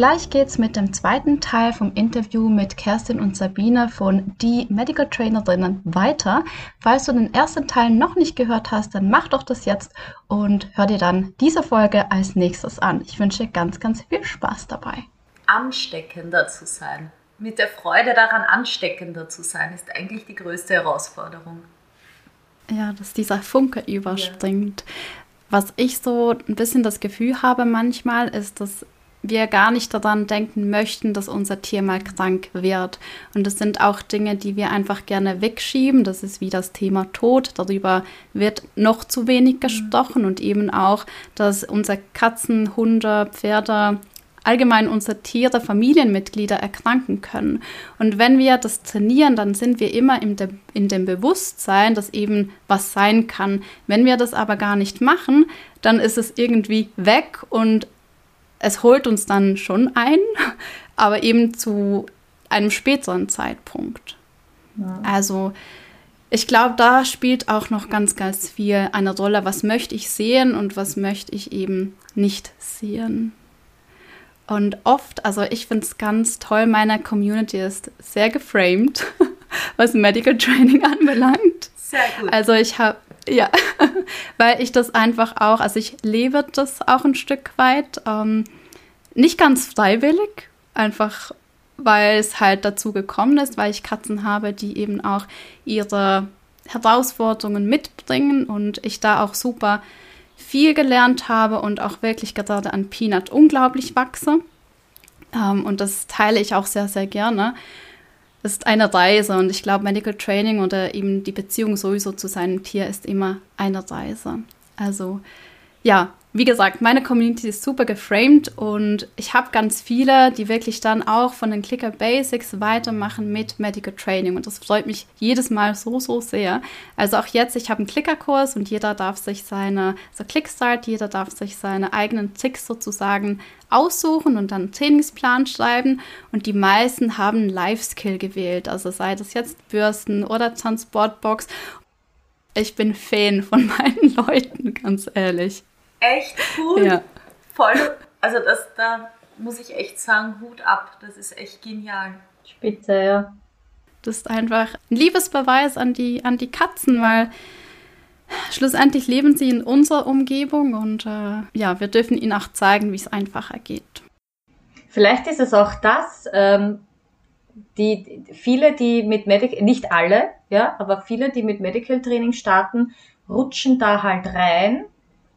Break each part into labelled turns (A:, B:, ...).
A: Gleich geht's mit dem zweiten Teil vom Interview mit Kerstin und Sabine von Die Medical Trainerinnen weiter. Falls du den ersten Teil noch nicht gehört hast, dann mach doch das jetzt und hör dir dann diese Folge als nächstes an. Ich wünsche dir ganz, ganz viel Spaß dabei.
B: Ansteckender zu sein, mit der Freude daran ansteckender zu sein, ist eigentlich die größte Herausforderung.
A: Ja, dass dieser Funke überspringt. Ja. Was ich so ein bisschen das Gefühl habe manchmal, ist, dass wir gar nicht daran denken möchten, dass unser Tier mal krank wird. Und das sind auch Dinge, die wir einfach gerne wegschieben. Das ist wie das Thema Tod. Darüber wird noch zu wenig mhm. gesprochen und eben auch, dass unsere Katzen, Hunde, Pferde, allgemein unsere Tiere, Familienmitglieder erkranken können. Und wenn wir das trainieren, dann sind wir immer in, de in dem Bewusstsein, dass eben was sein kann. Wenn wir das aber gar nicht machen, dann ist es irgendwie weg und es holt uns dann schon ein, aber eben zu einem späteren Zeitpunkt. Ja. Also ich glaube, da spielt auch noch ganz, ganz viel eine Rolle, was möchte ich sehen und was möchte ich eben nicht sehen. Und oft, also ich finde es ganz toll, meine Community ist sehr geframed, was Medical Training anbelangt. Sehr gut. Also ich habe ja, weil ich das einfach auch, also ich lebe das auch ein Stück weit. Ähm, nicht ganz freiwillig, einfach weil es halt dazu gekommen ist, weil ich Katzen habe, die eben auch ihre Herausforderungen mitbringen und ich da auch super viel gelernt habe und auch wirklich gerade an Peanut unglaublich wachse. Ähm, und das teile ich auch sehr, sehr gerne ist eine Reise und ich glaube, Medical Training oder eben die Beziehung sowieso zu seinem Tier ist immer eine Reise. Also ja, wie gesagt, meine Community ist super geframed und ich habe ganz viele, die wirklich dann auch von den Clicker Basics weitermachen mit Medical Training und das freut mich jedes Mal so, so sehr. Also auch jetzt, ich habe einen Clicker-Kurs und jeder darf sich seine, so Clickstart, jeder darf sich seine eigenen Tricks sozusagen aussuchen und dann einen Trainingsplan schreiben und die meisten haben Life-Skill gewählt, also sei das jetzt Bürsten oder Transportbox. Ich bin Fan von meinen Leuten, ganz ehrlich
B: echt cool. Ja. Voll. Also das, da muss ich echt sagen, Hut ab. Das ist echt genial.
C: Spitze, ja.
A: Das ist einfach ein Liebesbeweis an die, an die Katzen, weil schlussendlich leben sie in unserer Umgebung und äh, ja, wir dürfen ihnen auch zeigen, wie es einfacher geht.
C: Vielleicht ist es auch das, ähm, die viele, die mit Medical, nicht alle, ja, aber viele, die mit Medical Training starten, rutschen da halt rein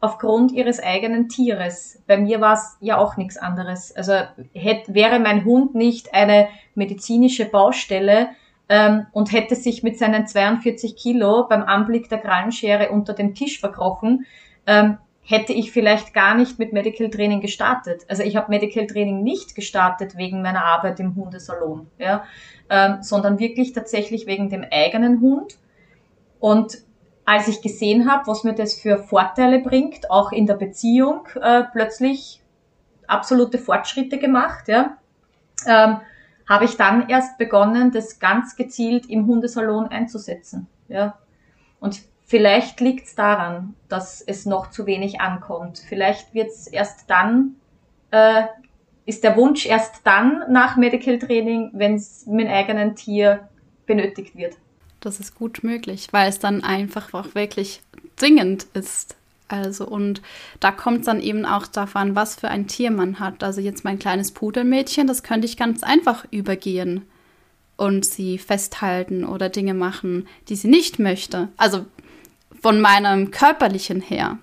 C: aufgrund ihres eigenen Tieres. Bei mir war es ja auch nichts anderes. Also hätte, wäre mein Hund nicht eine medizinische Baustelle ähm, und hätte sich mit seinen 42 Kilo beim Anblick der Krallenschere unter dem Tisch verkrochen, ähm, hätte ich vielleicht gar nicht mit Medical Training gestartet. Also ich habe Medical Training nicht gestartet wegen meiner Arbeit im Hundesalon, ja, ähm, sondern wirklich tatsächlich wegen dem eigenen Hund. Und als ich gesehen habe, was mir das für Vorteile bringt, auch in der Beziehung, äh, plötzlich absolute Fortschritte gemacht, ja, ähm, habe ich dann erst begonnen, das ganz gezielt im Hundesalon einzusetzen. Ja. Und vielleicht liegt es daran, dass es noch zu wenig ankommt. Vielleicht wird es erst dann, äh, ist der Wunsch erst dann nach Medical Training, wenn es mit dem eigenen Tier benötigt wird.
A: Das ist gut möglich, weil es dann einfach auch wirklich dringend ist. Also, und da kommt es dann eben auch davon, was für ein Tier man hat. Also, jetzt mein kleines Pudelmädchen, das könnte ich ganz einfach übergehen und sie festhalten oder Dinge machen, die sie nicht möchte. Also, von meinem körperlichen her.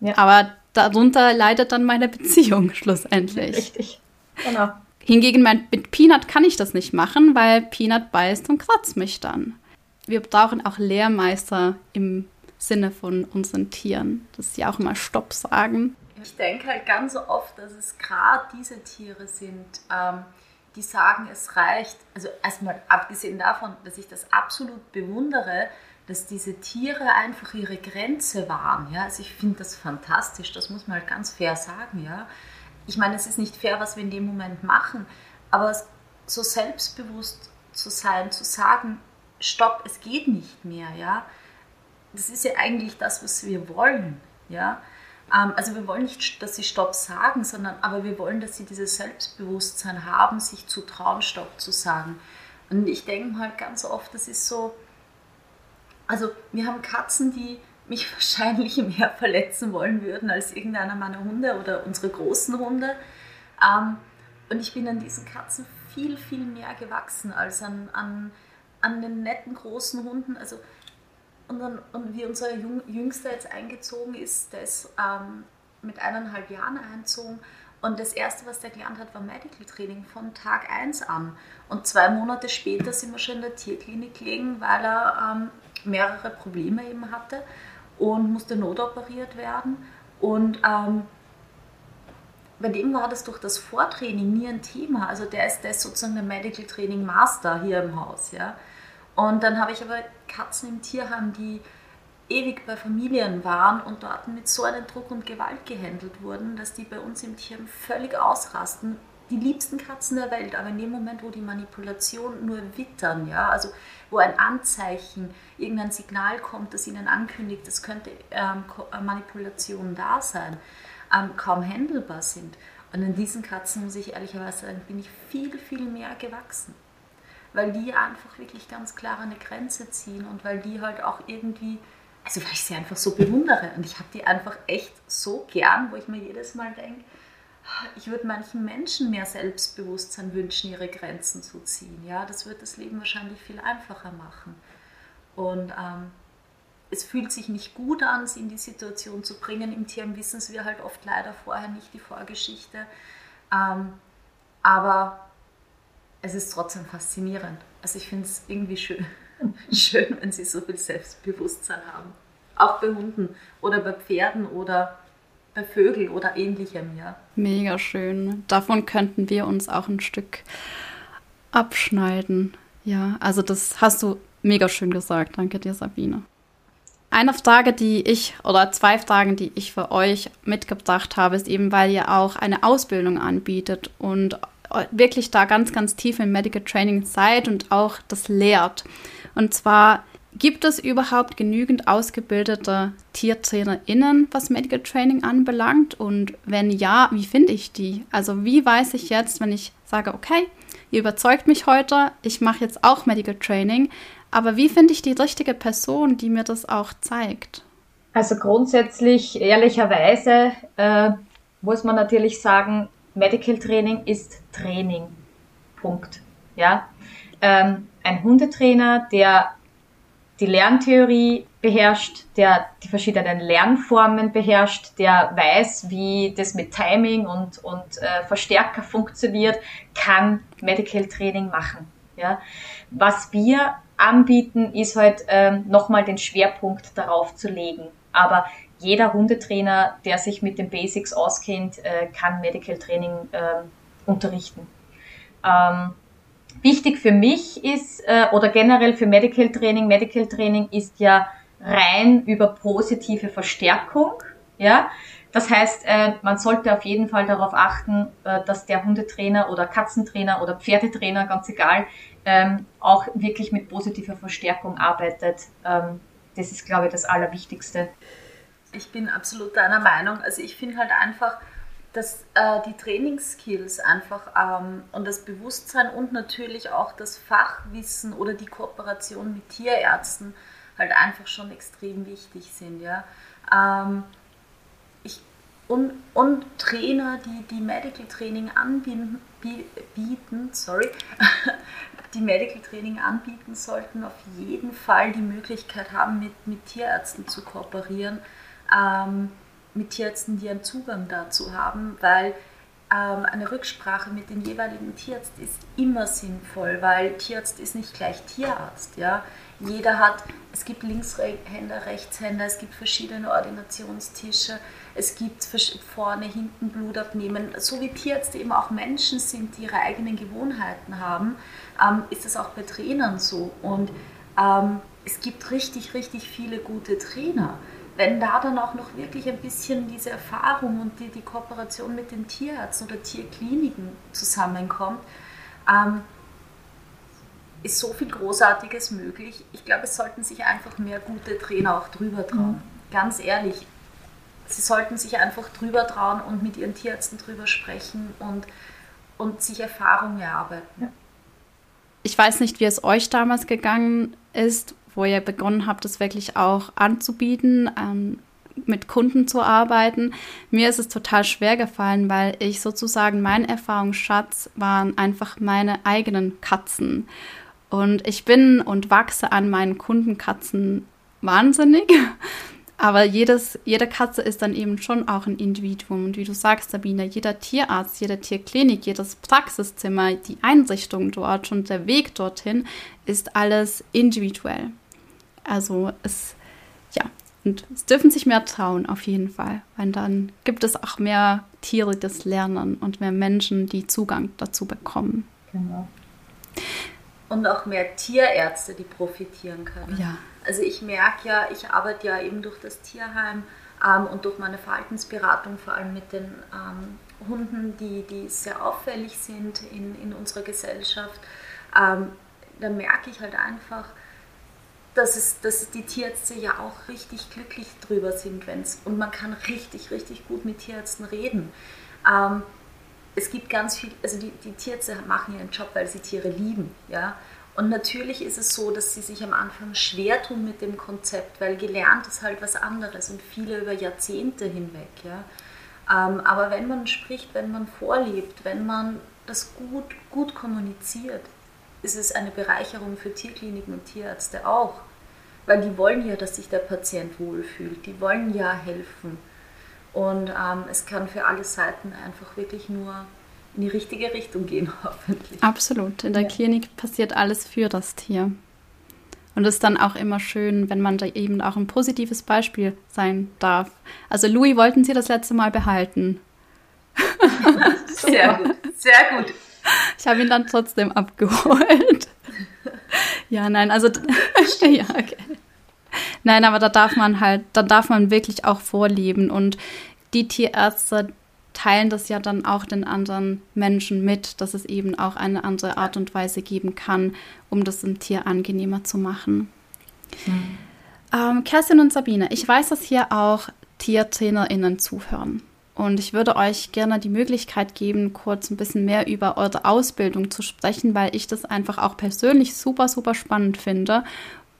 A: Ja. Aber darunter leidet dann meine Beziehung schlussendlich.
C: Richtig. Genau.
A: Hingegen mit Peanut kann ich das nicht machen, weil Peanut beißt und kratzt mich dann. Wir brauchen auch Lehrmeister im Sinne von unseren Tieren, dass sie auch mal Stopp sagen.
B: Ich denke halt ganz oft, dass es gerade diese Tiere sind, ähm, die sagen, es reicht. Also erstmal abgesehen davon, dass ich das absolut bewundere, dass diese Tiere einfach ihre Grenze waren. Ja? Also ich finde das fantastisch, das muss man halt ganz fair sagen. Ja? Ich meine, es ist nicht fair, was wir in dem Moment machen, aber so selbstbewusst zu sein, zu sagen, stopp, es geht nicht mehr, ja, das ist ja eigentlich das, was wir wollen, ja. Ähm, also wir wollen nicht, dass sie Stopp sagen, sondern aber wir wollen, dass sie dieses Selbstbewusstsein haben, sich zu trauen, Stopp zu sagen. Und ich denke halt ganz oft, das ist so, also wir haben Katzen, die mich wahrscheinlich mehr verletzen wollen würden als irgendeiner meiner Hunde oder unsere großen Hunde. Ähm, und ich bin an diesen Katzen viel, viel mehr gewachsen als an, an, an den netten großen Hunden. Also, und, dann, und wie unser Jüngster jetzt eingezogen ist, der ist ähm, mit eineinhalb Jahren eingezogen. Und das Erste, was der gelernt hat, war Medical Training von Tag 1 an. Und zwei Monate später sind wir schon in der Tierklinik gelegen, weil er ähm, mehrere Probleme eben hatte und musste notoperiert werden. Und ähm, bei dem war das durch das Vortraining nie ein Thema. Also der ist, der ist sozusagen der Medical Training Master hier im Haus. Ja? Und dann habe ich aber Katzen im Tierheim, die ewig bei Familien waren und dort mit so einem Druck und Gewalt gehandelt wurden, dass die bei uns im Tierheim völlig ausrasten, die liebsten Katzen der Welt, aber in dem Moment, wo die Manipulation nur wittern, ja, also wo ein Anzeichen, irgendein Signal kommt, das ihnen ankündigt, es könnte ähm, äh, Manipulation da sein, ähm, kaum handelbar sind. Und in diesen Katzen, muss ich ehrlicherweise sagen, bin ich viel, viel mehr gewachsen. Weil die einfach wirklich ganz klar eine Grenze ziehen und weil die halt auch irgendwie, also weil ich sie einfach so bewundere. Und ich habe die einfach echt so gern, wo ich mir jedes Mal denke, ich würde manchen Menschen mehr Selbstbewusstsein wünschen, ihre Grenzen zu ziehen. Ja, das wird das Leben wahrscheinlich viel einfacher machen. Und ähm, es fühlt sich nicht gut an, sie in die Situation zu bringen. Im Team wissen wir halt oft leider vorher nicht die Vorgeschichte. Ähm, aber es ist trotzdem faszinierend. Also ich finde es irgendwie schön, schön, wenn sie so viel Selbstbewusstsein haben. Auch bei Hunden oder bei Pferden oder bei Vögeln oder ähnlichem, ja.
A: Mega schön. Davon könnten wir uns auch ein Stück abschneiden. Ja, also das hast du mega schön gesagt. Danke dir, Sabine. Eine Frage, die ich oder zwei Fragen, die ich für euch mitgebracht habe, ist eben, weil ihr auch eine Ausbildung anbietet und wirklich da ganz, ganz tief im Medical Training seid und auch das lehrt. Und zwar Gibt es überhaupt genügend ausgebildete TiertrainerInnen, was Medical Training anbelangt? Und wenn ja, wie finde ich die? Also wie weiß ich jetzt, wenn ich sage, okay, ihr überzeugt mich heute, ich mache jetzt auch Medical Training, aber wie finde ich die richtige Person, die mir das auch zeigt?
C: Also grundsätzlich, ehrlicherweise, äh, muss man natürlich sagen, Medical Training ist Training. Punkt. Ja. Ähm, ein Hundetrainer, der die Lerntheorie beherrscht, der die verschiedenen Lernformen beherrscht, der weiß, wie das mit Timing und, und äh, Verstärker funktioniert, kann Medical Training machen. Ja. Was wir anbieten, ist halt ähm, nochmal den Schwerpunkt darauf zu legen. Aber jeder Hundetrainer, der sich mit den Basics auskennt, äh, kann Medical Training äh, unterrichten. Ähm, Wichtig für mich ist, äh, oder generell für Medical Training, Medical Training ist ja rein über positive Verstärkung. Ja, das heißt, äh, man sollte auf jeden Fall darauf achten, äh, dass der Hundetrainer oder Katzentrainer oder Pferdetrainer, ganz egal, ähm, auch wirklich mit positiver Verstärkung arbeitet. Ähm, das ist, glaube ich, das Allerwichtigste.
B: Ich bin absolut deiner Meinung. Also ich finde halt einfach, dass äh, die Trainingsskills einfach ähm, und das Bewusstsein und natürlich auch das Fachwissen oder die Kooperation mit Tierärzten halt einfach schon extrem wichtig sind. Ja? Ähm, ich, und, und Trainer, die, die Medical Training anbieten, bieten, sorry, die Medical Training anbieten, sollten auf jeden Fall die Möglichkeit haben, mit, mit Tierärzten zu kooperieren. Ähm, mit Tierärzten, die einen Zugang dazu haben, weil ähm, eine Rücksprache mit dem jeweiligen Tierarzt ist immer sinnvoll, weil Tierarzt ist nicht gleich Tierarzt. Ja? Jeder hat, es gibt Linkshänder, Rechtshänder, es gibt verschiedene Ordinationstische, es gibt vorne, hinten Blut abnehmen. So wie Tierärzte eben auch Menschen sind, die ihre eigenen Gewohnheiten haben, ähm, ist es auch bei Trainern so. Und ähm, es gibt richtig, richtig viele gute Trainer wenn da dann auch noch wirklich ein bisschen diese Erfahrung und die, die Kooperation mit den Tierärzten oder Tierkliniken zusammenkommt, ähm, ist so viel Großartiges möglich. Ich glaube, es sollten sich einfach mehr gute Trainer auch drüber trauen. Mhm. Ganz ehrlich, sie sollten sich einfach drüber trauen und mit ihren Tierärzten drüber sprechen und, und sich Erfahrungen erarbeiten. Ja.
A: Ich weiß nicht, wie es euch damals gegangen ist, wo ihr begonnen habt, das wirklich auch anzubieten, ähm, mit Kunden zu arbeiten. Mir ist es total schwer gefallen, weil ich sozusagen mein Erfahrungsschatz waren einfach meine eigenen Katzen. Und ich bin und wachse an meinen Kundenkatzen wahnsinnig. Aber jedes, jede Katze ist dann eben schon auch ein Individuum. Und wie du sagst, Sabine, jeder Tierarzt, jede Tierklinik, jedes Praxiszimmer, die Einrichtung dort und der Weg dorthin ist alles individuell. Also es, ja, und es dürfen sich mehr trauen, auf jeden Fall. Weil dann gibt es auch mehr Tiere, das lernen und mehr Menschen, die Zugang dazu bekommen. Genau
B: und auch mehr Tierärzte, die profitieren können.
A: Ja.
B: Also ich merke ja, ich arbeite ja eben durch das Tierheim ähm, und durch meine Verhaltensberatung vor allem mit den ähm, Hunden, die, die sehr auffällig sind in, in unserer Gesellschaft. Ähm, da merke ich halt einfach, dass, es, dass die Tierärzte ja auch richtig glücklich drüber sind, wenn's, und man kann richtig, richtig gut mit Tierärzten reden. Ähm, es gibt ganz viel, also die, die Tierärzte machen ihren Job, weil sie Tiere lieben, ja. Und natürlich ist es so, dass sie sich am Anfang schwer tun mit dem Konzept, weil gelernt ist halt was anderes und viele über Jahrzehnte hinweg, ja. Ähm, aber wenn man spricht, wenn man vorlebt, wenn man das gut, gut kommuniziert, ist es eine Bereicherung für Tierkliniken und Tierärzte auch. Weil die wollen ja, dass sich der Patient wohlfühlt, die wollen ja helfen. Und ähm, es kann für alle Seiten einfach wirklich nur in die richtige Richtung gehen, hoffentlich.
A: Absolut. In der ja. Klinik passiert alles für das Tier. Und es ist dann auch immer schön, wenn man da eben auch ein positives Beispiel sein darf. Also Louis wollten Sie das letzte Mal behalten.
B: sehr gut, sehr gut.
A: Ich habe ihn dann trotzdem abgeholt. ja, nein, also ja, okay. Nein, aber da darf man halt, da darf man wirklich auch vorleben und die Tierärzte teilen das ja dann auch den anderen Menschen mit, dass es eben auch eine andere Art und Weise geben kann, um das dem Tier angenehmer zu machen. Mhm. Ähm, Kerstin und Sabine, ich weiß, dass hier auch TiertrainerInnen zuhören. Und ich würde euch gerne die Möglichkeit geben, kurz ein bisschen mehr über eure Ausbildung zu sprechen, weil ich das einfach auch persönlich super, super spannend finde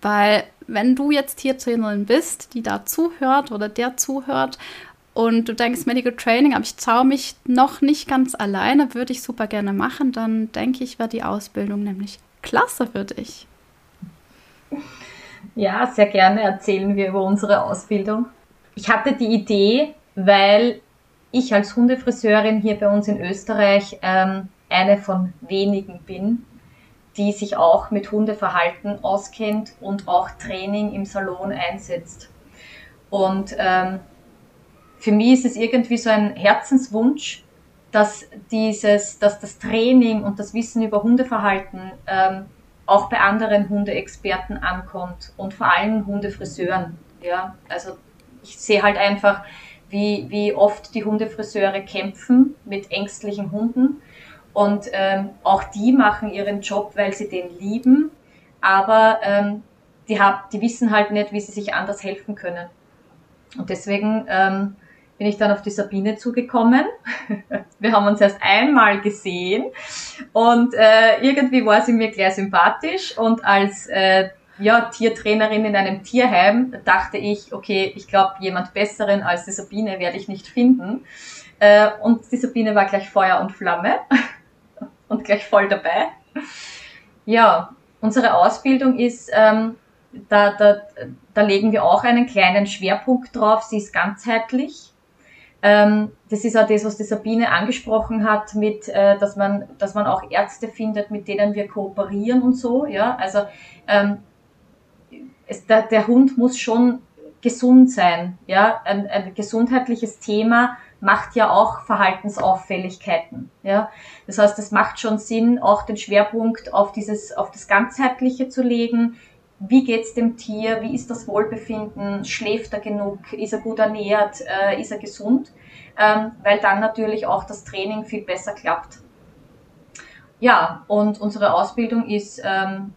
A: weil wenn du jetzt Tiertrainerin bist, die da zuhört oder der zuhört und du denkst, Medical Training, aber ich traue mich noch nicht ganz alleine, würde ich super gerne machen, dann denke ich, wäre die Ausbildung nämlich klasse für dich.
C: Ja, sehr gerne erzählen wir über unsere Ausbildung. Ich hatte die Idee, weil ich als Hundefriseurin hier bei uns in Österreich ähm, eine von wenigen bin, die sich auch mit Hundeverhalten auskennt und auch Training im Salon einsetzt. Und ähm, für mich ist es irgendwie so ein Herzenswunsch, dass dieses, dass das Training und das Wissen über Hundeverhalten ähm, auch bei anderen Hundeexperten ankommt und vor allem Hundefriseuren. Ja, also ich sehe halt einfach, wie, wie oft die Hundefriseure kämpfen mit ängstlichen Hunden und ähm, auch die machen ihren Job, weil sie den lieben, aber ähm, die, hab, die wissen halt nicht, wie sie sich anders helfen können. Und deswegen ähm, bin ich dann auf die Sabine zugekommen. Wir haben uns erst einmal gesehen und äh, irgendwie war sie mir gleich sympathisch und als äh, ja, Tiertrainerin in einem Tierheim dachte ich, okay, ich glaube, jemand Besseren als die Sabine werde ich nicht finden. Äh, und die Sabine war gleich Feuer und Flamme und gleich voll dabei. Ja, unsere Ausbildung ist, ähm, da, da, da legen wir auch einen kleinen Schwerpunkt drauf. Sie ist ganzheitlich. Ähm, das ist auch das, was die Sabine angesprochen hat, mit, äh, dass man, dass man auch Ärzte findet, mit denen wir kooperieren und so. Ja, also ähm, es, der, der Hund muss schon gesund sein. Ja, ein, ein gesundheitliches Thema macht ja auch Verhaltensauffälligkeiten. Ja? Das heißt, es macht schon Sinn, auch den Schwerpunkt auf dieses, auf das Ganzheitliche zu legen. wie geht's dem Tier, wie ist das Wohlbefinden, schläft er genug, ist er gut ernährt, äh, ist er gesund, ähm, weil dann natürlich auch das Training viel besser klappt. Ja, und unsere Ausbildung ist ähm,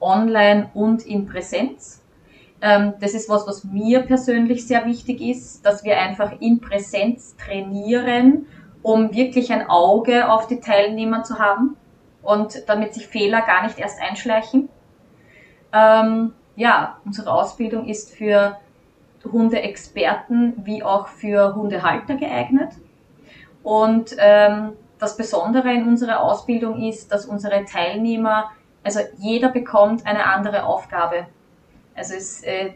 C: online und in Präsenz. Ähm, das ist was, was mir persönlich sehr wichtig ist, dass wir einfach in Präsenz trainieren, um wirklich ein Auge auf die Teilnehmer zu haben und damit sich Fehler gar nicht erst einschleichen. Ähm, ja, unsere Ausbildung ist für Hundeexperten wie auch für Hundehalter geeignet. Und ähm, das Besondere in unserer Ausbildung ist, dass unsere Teilnehmer, also jeder bekommt eine andere Aufgabe. Also es äh,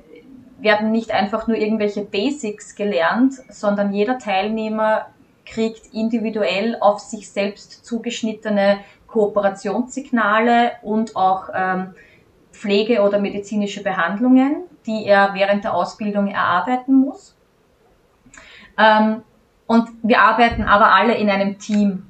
C: werden nicht einfach nur irgendwelche Basics gelernt, sondern jeder Teilnehmer kriegt individuell auf sich selbst zugeschnittene Kooperationssignale und auch ähm, Pflege- oder medizinische Behandlungen, die er während der Ausbildung erarbeiten muss. Ähm, und wir arbeiten aber alle in einem Team.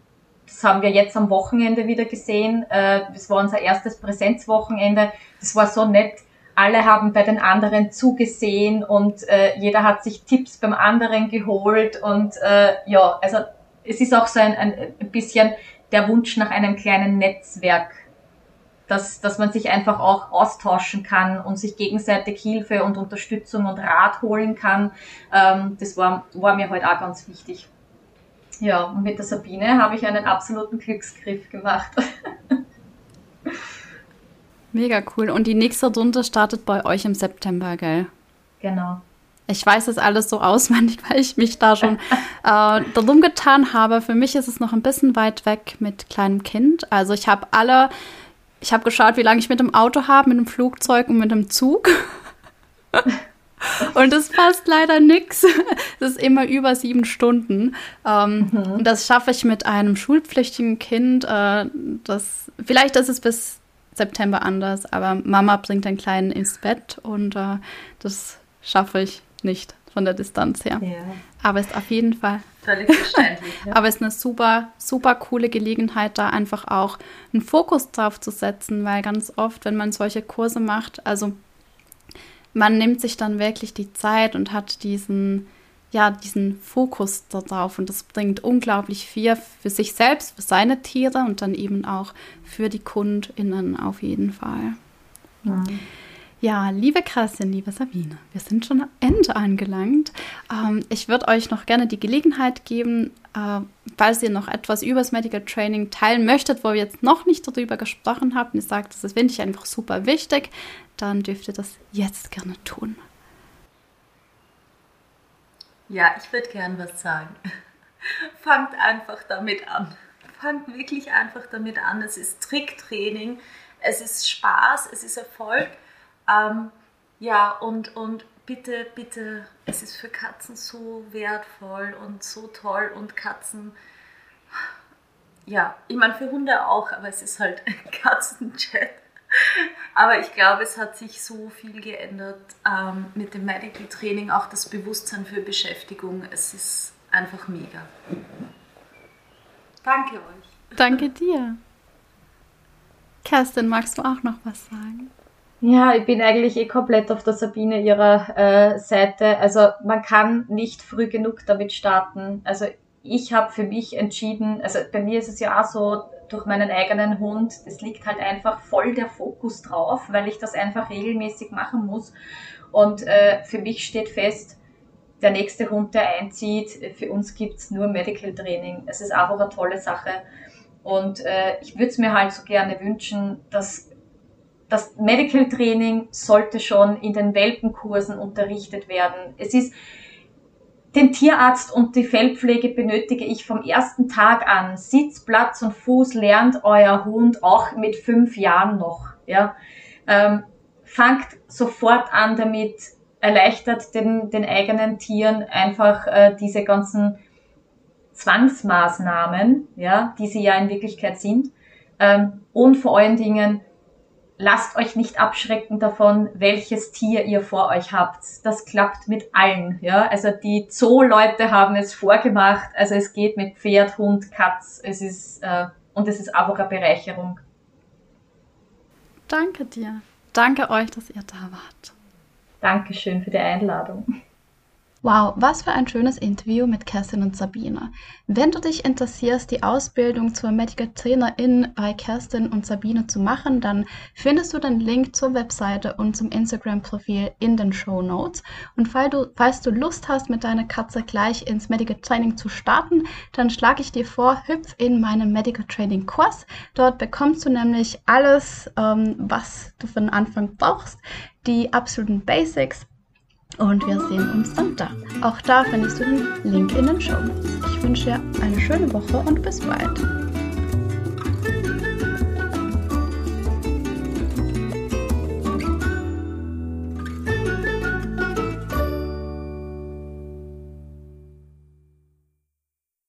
C: Das haben wir jetzt am Wochenende wieder gesehen. Äh, das war unser erstes Präsenzwochenende. Das war so nett. Alle haben bei den anderen zugesehen und äh, jeder hat sich Tipps beim anderen geholt. Und äh, ja, also es ist auch so ein, ein bisschen der Wunsch nach einem kleinen Netzwerk dass, dass man sich einfach auch austauschen kann und sich gegenseitig Hilfe und Unterstützung und Rat holen kann. Ähm, das war, war mir heute halt auch ganz wichtig. Ja, und mit der Sabine habe ich einen absoluten Glücksgriff gemacht.
A: Mega cool. Und die nächste Runde startet bei euch im September, gell?
C: Genau.
A: Ich weiß es alles so auswendig, weil ich mich da schon äh, darum getan habe. Für mich ist es noch ein bisschen weit weg mit kleinem Kind. Also ich habe alle ich habe geschaut, wie lange ich mit dem Auto habe, mit dem Flugzeug und mit dem Zug. und das passt leider nichts. Es ist immer über sieben Stunden. Ähm, mhm. Das schaffe ich mit einem schulpflichtigen Kind. Äh, das, vielleicht ist es bis September anders, aber Mama bringt den Kleinen ins Bett und äh, das schaffe ich nicht von der Distanz her. Ja. Aber es ist auf jeden Fall. Völlig verständlich. Ja. Aber es ist eine super, super coole Gelegenheit, da einfach auch einen Fokus drauf zu setzen, weil ganz oft, wenn man solche Kurse macht, also man nimmt sich dann wirklich die Zeit und hat diesen, ja, diesen Fokus darauf und das bringt unglaublich viel für sich selbst, für seine Tiere und dann eben auch für die KundInnen auf jeden Fall. Ja. Ja, liebe Kerstin, liebe Sabine, wir sind schon am Ende angelangt. Ähm, ich würde euch noch gerne die Gelegenheit geben, äh, falls ihr noch etwas über das Medical Training teilen möchtet, wo wir jetzt noch nicht darüber gesprochen haben, und ihr sagt, das finde ich einfach super wichtig, dann dürft ihr das jetzt gerne tun.
B: Ja, ich würde gern was sagen. Fangt einfach damit an. Fangt wirklich einfach damit an. Es ist Tricktraining, es ist Spaß, es ist Erfolg ähm, ja, und, und bitte, bitte, es ist für Katzen so wertvoll und so toll und Katzen, ja, ich meine für Hunde auch, aber es ist halt ein Katzenchat. Aber ich glaube, es hat sich so viel geändert ähm, mit dem Medical Training, auch das Bewusstsein für Beschäftigung. Es ist einfach mega. Danke euch.
A: Danke dir. Kerstin, magst du auch noch was sagen?
C: Ja, ich bin eigentlich eh komplett auf der Sabine ihrer äh, Seite. Also man kann nicht früh genug damit starten. Also ich habe für mich entschieden, also bei mir ist es ja auch so, durch meinen eigenen Hund, es liegt halt einfach voll der Fokus drauf, weil ich das einfach regelmäßig machen muss. Und äh, für mich steht fest, der nächste Hund, der einzieht, für uns gibt's nur Medical Training. Es ist einfach eine tolle Sache. Und äh, ich würde es mir halt so gerne wünschen, dass das Medical Training sollte schon in den Welpenkursen unterrichtet werden. Es ist den Tierarzt und die Feldpflege benötige ich vom ersten Tag an. Sitz, Platz und Fuß lernt euer Hund auch mit fünf Jahren noch. Ja, ähm, fangt sofort an damit, erleichtert den, den eigenen Tieren einfach äh, diese ganzen Zwangsmaßnahmen, ja, die sie ja in Wirklichkeit sind. Ähm, und vor allen Dingen lasst euch nicht abschrecken davon, welches Tier ihr vor euch habt. Das klappt mit allen. Ja? Also die Zoo-Leute haben es vorgemacht. Also es geht mit Pferd, Hund, Katz. Es ist, äh, und es ist einfach eine Bereicherung.
A: Danke dir. danke euch, dass ihr da wart.
C: Dankeschön für die Einladung.
A: Wow, was für ein schönes Interview mit Kerstin und Sabine. Wenn du dich interessierst, die Ausbildung zur Medical Trainerin bei Kerstin und Sabine zu machen, dann findest du den Link zur Webseite und zum Instagram-Profil in den Show Notes. Und falls du, falls du Lust hast, mit deiner Katze gleich ins Medical Training zu starten, dann schlage ich dir vor, hüpf in meinen Medical Training Kurs. Dort bekommst du nämlich alles, ähm, was du für den Anfang brauchst. Die absoluten Basics, und wir sehen uns dann da. Auch da findest du den Link in den Show Notes. Ich wünsche dir eine schöne Woche und bis bald.